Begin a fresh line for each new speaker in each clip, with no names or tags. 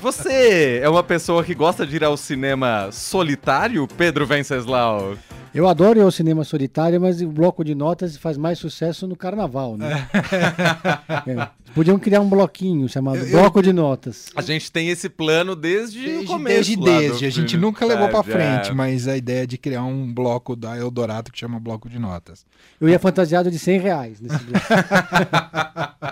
Você é uma pessoa que gosta de ir ao cinema solitário, Pedro Venceslau?
Eu adoro ir ao cinema solitário, mas o bloco de notas faz mais sucesso no carnaval, né? é. Podiam criar um bloquinho chamado eu, Bloco eu, de Notas.
A gente tem esse plano desde, desde o começo.
Desde, desde. A gente nunca levou para frente, é. mas a ideia de criar um bloco da Eldorado que chama Bloco de Notas.
Eu ia fantasiado de 100 reais nesse bloco.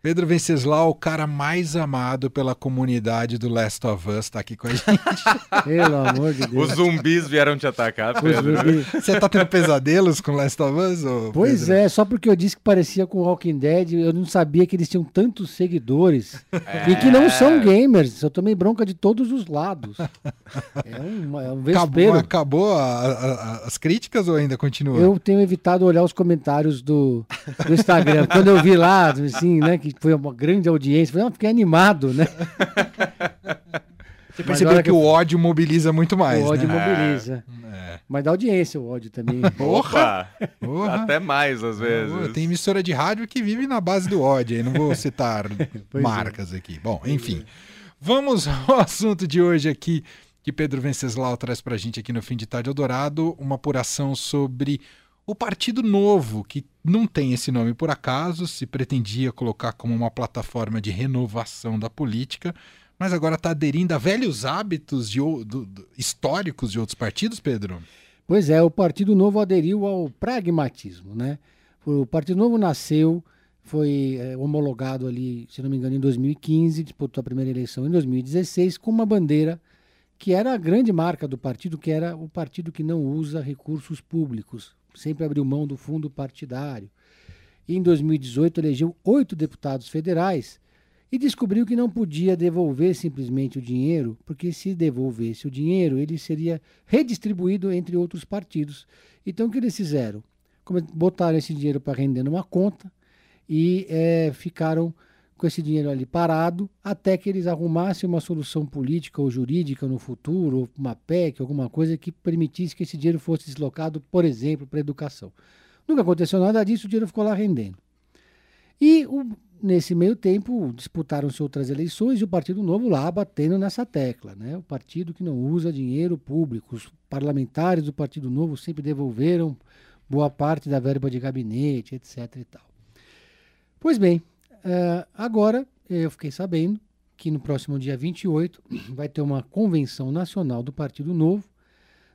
Pedro Venceslau, o cara mais amado pela comunidade do Last of Us, tá aqui com a gente.
Pelo amor de Deus.
Os zumbis vieram te atacar, Pedro.
Você tá tendo pesadelos com Last of Us?
pois
Pedro?
é, só porque eu disse que parecia com Walking Dead, eu não sabia que eles tinham tantos seguidores. É. E que não são gamers. Eu tomei bronca de todos os lados. É um, é um
Acabou, acabou a, a, as críticas ou ainda continua?
Eu tenho evitado olhar os comentários do, do Instagram. Quando eu vi lá, assim, né, que que foi uma grande audiência. Falei, fiquei animado, né?
Você percebeu que, que, o ódio mobiliza muito mais.
O ódio
né?
mobiliza. É. Mas dá audiência o ódio também.
Porra! Até mais, às vezes. Porra,
tem emissora de rádio que vive na base do ódio. Aí não vou citar é. marcas é. aqui. Bom, enfim. Vamos ao assunto de hoje aqui que Pedro Venceslau traz para a gente aqui no Fim de Tarde Eldorado, uma apuração sobre o Partido Novo, que não tem esse nome por acaso, se pretendia colocar como uma plataforma de renovação da política, mas agora está aderindo a velhos hábitos de, do, do, históricos de outros partidos, Pedro?
Pois é, o Partido Novo aderiu ao pragmatismo, né? O Partido Novo nasceu, foi é, homologado ali, se não me engano, em 2015, disputou a primeira eleição em 2016 com uma bandeira que era a grande marca do partido, que era o partido que não usa recursos públicos, sempre abriu mão do fundo partidário. E em 2018 elegeu oito deputados federais e descobriu que não podia devolver simplesmente o dinheiro, porque se devolvesse o dinheiro, ele seria redistribuído entre outros partidos. Então o que eles fizeram? Botaram esse dinheiro para render numa conta e é, ficaram com esse dinheiro ali parado até que eles arrumassem uma solução política ou jurídica no futuro, ou uma PEC, alguma coisa que permitisse que esse dinheiro fosse deslocado, por exemplo, para a educação. Nunca aconteceu nada disso, o dinheiro ficou lá rendendo. E o, nesse meio tempo disputaram-se outras eleições e o Partido Novo lá batendo nessa tecla. Né? O partido que não usa dinheiro público. Os parlamentares do Partido Novo sempre devolveram boa parte da verba de gabinete, etc. E tal. Pois bem, Uh, agora, eu fiquei sabendo que no próximo dia 28 vai ter uma convenção nacional do Partido Novo,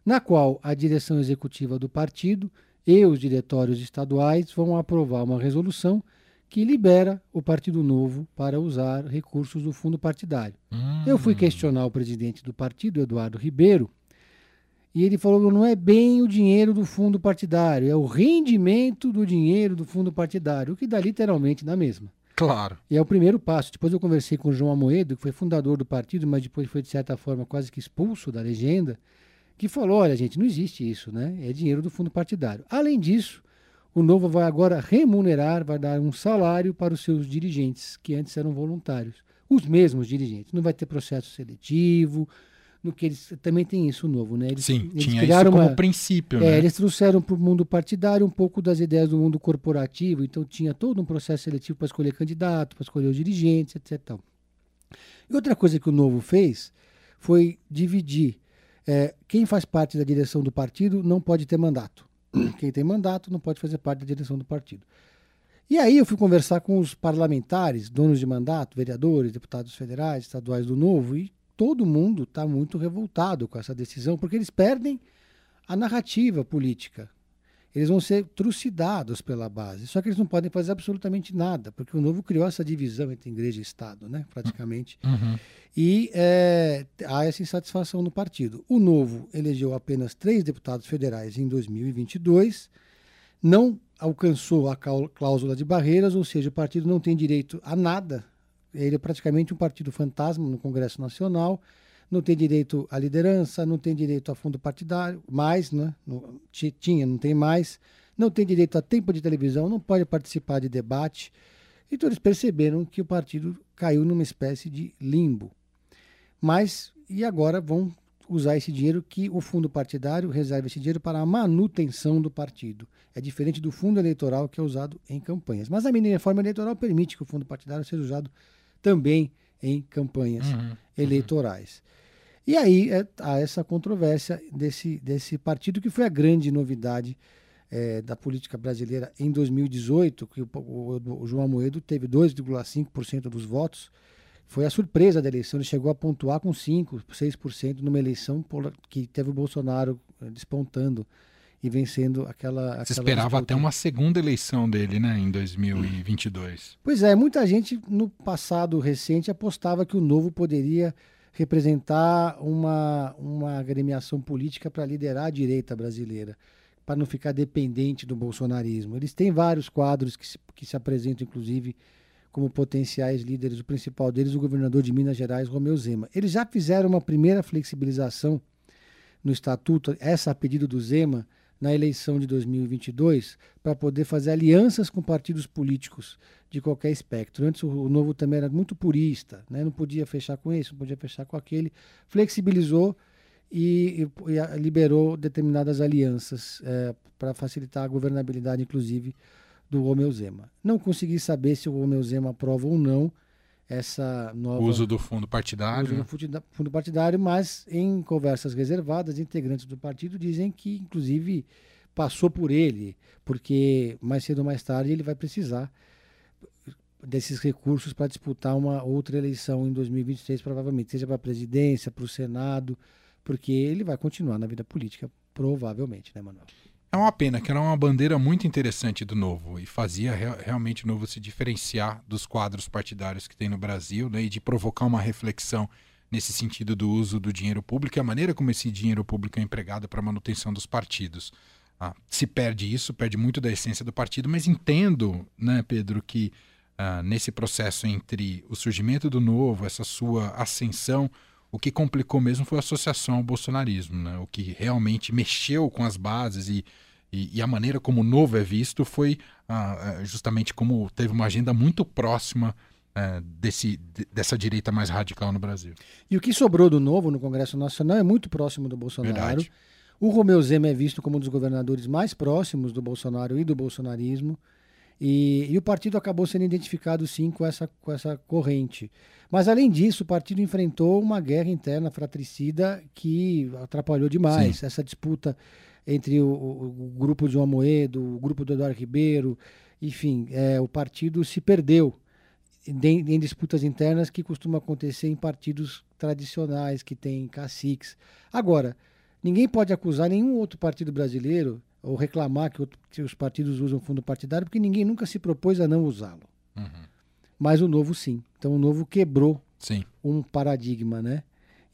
na qual a direção executiva do partido e os diretórios estaduais vão aprovar uma resolução que libera o Partido Novo para usar recursos do fundo partidário. Hum. Eu fui questionar o presidente do partido, Eduardo Ribeiro, e ele falou que não é bem o dinheiro do fundo partidário, é o rendimento do dinheiro do fundo partidário, o que dá literalmente na mesma.
Claro.
E é o primeiro passo. Depois eu conversei com o João Amoedo, que foi fundador do partido, mas depois foi, de certa forma, quase que expulso da legenda, que falou: olha, gente, não existe isso, né? É dinheiro do fundo partidário. Além disso, o Novo vai agora remunerar, vai dar um salário para os seus dirigentes, que antes eram voluntários. Os mesmos dirigentes. Não vai ter processo seletivo, no que eles também tem isso novo, né? Eles,
Sim, eles tinha criaram isso como uma, princípio, é,
né? Eles trouxeram para o mundo partidário um pouco das ideias do mundo corporativo, então tinha todo um processo seletivo para escolher candidato, para escolher os dirigentes, etc. E outra coisa que o Novo fez foi dividir. É, quem faz parte da direção do partido não pode ter mandato. Quem tem mandato não pode fazer parte da direção do partido. E aí eu fui conversar com os parlamentares, donos de mandato, vereadores, deputados federais, estaduais do Novo, e todo mundo está muito revoltado com essa decisão, porque eles perdem a narrativa política. Eles vão ser trucidados pela base. Só que eles não podem fazer absolutamente nada, porque o Novo criou essa divisão entre igreja e Estado, né, praticamente. Uhum. E é, há essa insatisfação no partido. O Novo elegeu apenas três deputados federais em 2022, não alcançou a cláusula de barreiras, ou seja, o partido não tem direito a nada ele é praticamente um partido fantasma no Congresso Nacional, não tem direito à liderança, não tem direito a fundo partidário, mais, né? tinha, não tem mais, não tem direito a tempo de televisão, não pode participar de debate. Então eles perceberam que o partido caiu numa espécie de limbo. Mas, e agora vão usar esse dinheiro que o fundo partidário reserva esse dinheiro para a manutenção do partido. É diferente do fundo eleitoral que é usado em campanhas. Mas a mini reforma eleitoral permite que o fundo partidário seja usado também em campanhas uhum, eleitorais. Uhum. E aí é, há essa controvérsia desse, desse partido que foi a grande novidade é, da política brasileira em 2018, que o, o, o João Amoedo teve 2,5% dos votos. Foi a surpresa da eleição, ele chegou a pontuar com 5%, 6% numa eleição que teve o Bolsonaro eh, despontando e vencendo aquela.
Você esperava disputa. até uma segunda eleição dele, né, em 2022.
Pois é, muita gente no passado recente apostava que o novo poderia representar uma, uma agremiação política para liderar a direita brasileira, para não ficar dependente do bolsonarismo. Eles têm vários quadros que se, que se apresentam, inclusive, como potenciais líderes. O principal deles, o governador de Minas Gerais, Romeu Zema. Eles já fizeram uma primeira flexibilização no estatuto, essa a pedido do Zema, na eleição de 2022 para poder fazer alianças com partidos políticos de qualquer espectro. Antes o Novo também era muito purista, né? não podia fechar com esse, não podia fechar com aquele. Flexibilizou e, e, e liberou determinadas alianças é, para facilitar a governabilidade, inclusive, do Romeu Zema. Não consegui saber se o Romeu Zema aprova ou não essa nova
uso do fundo partidário, uso
do fundo partidário, mas em conversas reservadas, integrantes do partido dizem que inclusive passou por ele, porque mais cedo ou mais tarde ele vai precisar desses recursos para disputar uma outra eleição em 2023, provavelmente, seja para a presidência, para o Senado, porque ele vai continuar na vida política, provavelmente, né, Manuel?
É uma pena, que era uma bandeira muito interessante do Novo e fazia re realmente o Novo se diferenciar dos quadros partidários que tem no Brasil né, e de provocar uma reflexão nesse sentido do uso do dinheiro público e a maneira como esse dinheiro público é empregado para a manutenção dos partidos. Ah, se perde isso, perde muito da essência do partido, mas entendo, né, Pedro, que ah, nesse processo entre o surgimento do Novo, essa sua ascensão, o que complicou mesmo foi a associação ao bolsonarismo. Né? O que realmente mexeu com as bases e, e, e a maneira como o novo é visto foi ah, é, justamente como teve uma agenda muito próxima é, desse, dessa direita mais radical no Brasil.
E o que sobrou do novo no Congresso Nacional é muito próximo do Bolsonaro. Verdade. O Romeu Zema é visto como um dos governadores mais próximos do Bolsonaro e do bolsonarismo. E, e, o partido acabou sendo identificado sim com essa, com essa corrente. Mas além disso, o partido enfrentou uma guerra interna fratricida que atrapalhou demais sim. essa disputa entre o, o, o, grupo de João Amoedo, o grupo do Eduardo Ribeiro, enfim, é, o partido se perdeu em, em disputas internas que costumam acontecer em partidos tradicionais que têm caciques. Agora, ninguém pode acusar nenhum outro partido brasileiro ou reclamar que, que, os partidos usam fundo partidário, porque ninguém nunca se propôs a não usá-lo. Uhum. Mas o novo sim. Então o novo quebrou
sim.
um paradigma, né?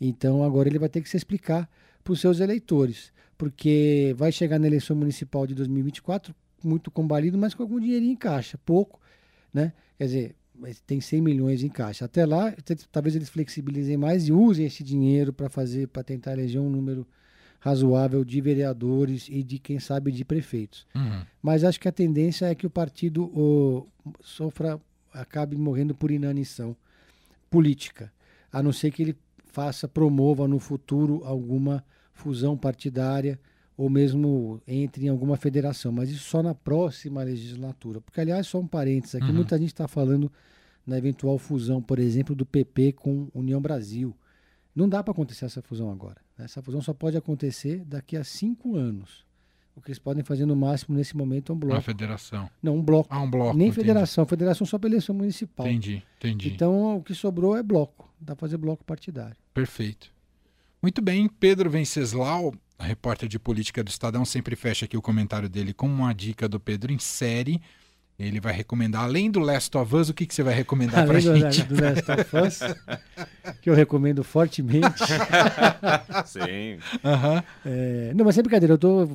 Então agora ele vai ter que se explicar para os seus eleitores, porque vai chegar na eleição municipal de 2024 muito combalido, mas com algum dinheirinho em caixa, pouco, né? Quer dizer, tem 100 milhões em caixa. Até lá, talvez eles flexibilizem mais e usem esse dinheiro para fazer, para tentar eleger um número razoável de vereadores e de, quem sabe, de prefeitos. Uhum. Mas acho que a tendência é que o partido o, sofra, acabe morrendo por inanição política, a não ser que ele faça, promova no futuro alguma fusão partidária ou mesmo entre em alguma federação, mas isso só na próxima legislatura. Porque, aliás, só um parênteses aqui, uhum. muita gente está falando na eventual fusão, por exemplo, do PP com União Brasil. Não dá para acontecer essa fusão agora. Essa fusão só pode acontecer daqui a cinco anos. O que eles podem fazer no máximo nesse momento é um bloco. Uma
federação.
Não, um bloco.
Ah, um bloco.
Nem entendi. federação. Federação só para eleição municipal.
Entendi, entendi.
Então o que sobrou é bloco. Dá para fazer bloco partidário.
Perfeito. Muito bem, Pedro Venceslau, repórter de política do Estadão, sempre fecha aqui o comentário dele com uma dica do Pedro em série. Ele vai recomendar, além do Last of Us, o que, que você vai recomendar para gente?
do Last of Us, que eu recomendo fortemente.
Sim.
Uhum. É, não, mas sem brincadeira, eu tô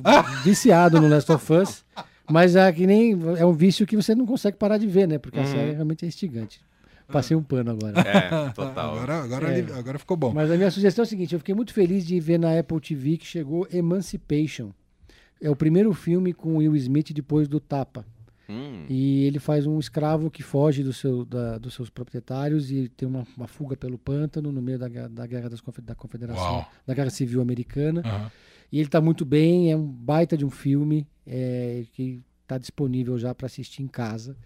viciado no Last of Us, mas é que nem é um vício que você não consegue parar de ver, né? Porque uhum. a série realmente é instigante. Passei um pano agora.
É, total.
Agora, agora, é. agora ficou bom.
Mas a minha sugestão é a seguinte: eu fiquei muito feliz de ver na Apple TV que chegou Emancipation. É o primeiro filme com Will Smith depois do Tapa. Hum. E ele faz um escravo que foge do seu, da, dos seus proprietários e tem uma, uma, fuga pelo pântano no meio da, da guerra das, da Confederação, Uau. da Guerra Civil Americana. Uhum. E ele está muito bem, é um baita de um filme é, que está disponível já para assistir em casa.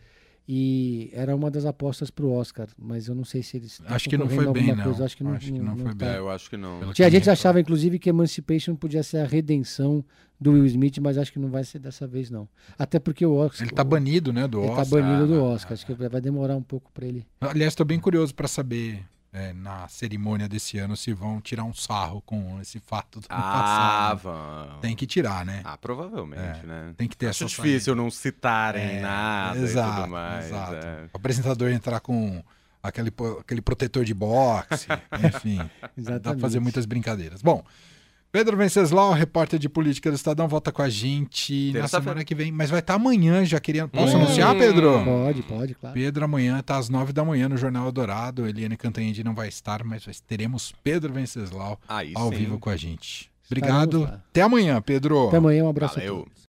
E era uma das apostas pro Oscar, mas eu não sei se eles. estão
Acho que não foi bem,
alguma
não.
Coisa. Acho que não,
Acho que não foi
tá.
bem.
É, eu acho que não.
Tinha gente achava, inclusive, que Emancipation podia ser a redenção do Will Smith, mas acho que não vai ser dessa vez, não. Até porque o Oscar.
Ele tá banido, né, do
Ele tá
Oscar.
banido do
Ah,
Oscar. Acho que vai demorar um pouco pra ele.
Aliás, tô bem curioso pra saber é, na cerimônia desse ano se vão tirar um sarro com esse fato do ano
Ah,
passado.
vão.
Tem que tirar, né?
Ah, provavelmente,
É,
né?
Tem que ter
Acho
essa
difícil não citarem
É,
nada
exato,
e tudo mais.
exato.
é.
O apresentador entrar com aquele, aquele protetor de boxe, enfim. Dá pra fazer muitas brincadeiras. Bom, Pedro Venceslau, repórter de política do Estadão, volta com a gente na
Terça-feira.
semana que vem. Mas vai estar amanhã, já queria. Posso
Hum.
anunciar, Pedro?
Pode, pode, claro.
Pedro, amanhã tá às nove da manhã no Jornal Eldorado. Eliane Cantanhede não vai estar, mas teremos Pedro Venceslau
Aí
ao
sim.
vivo com a gente. Obrigado. Até amanhã, Pedro.
Até amanhã, um abraço a
Valeu.
todos.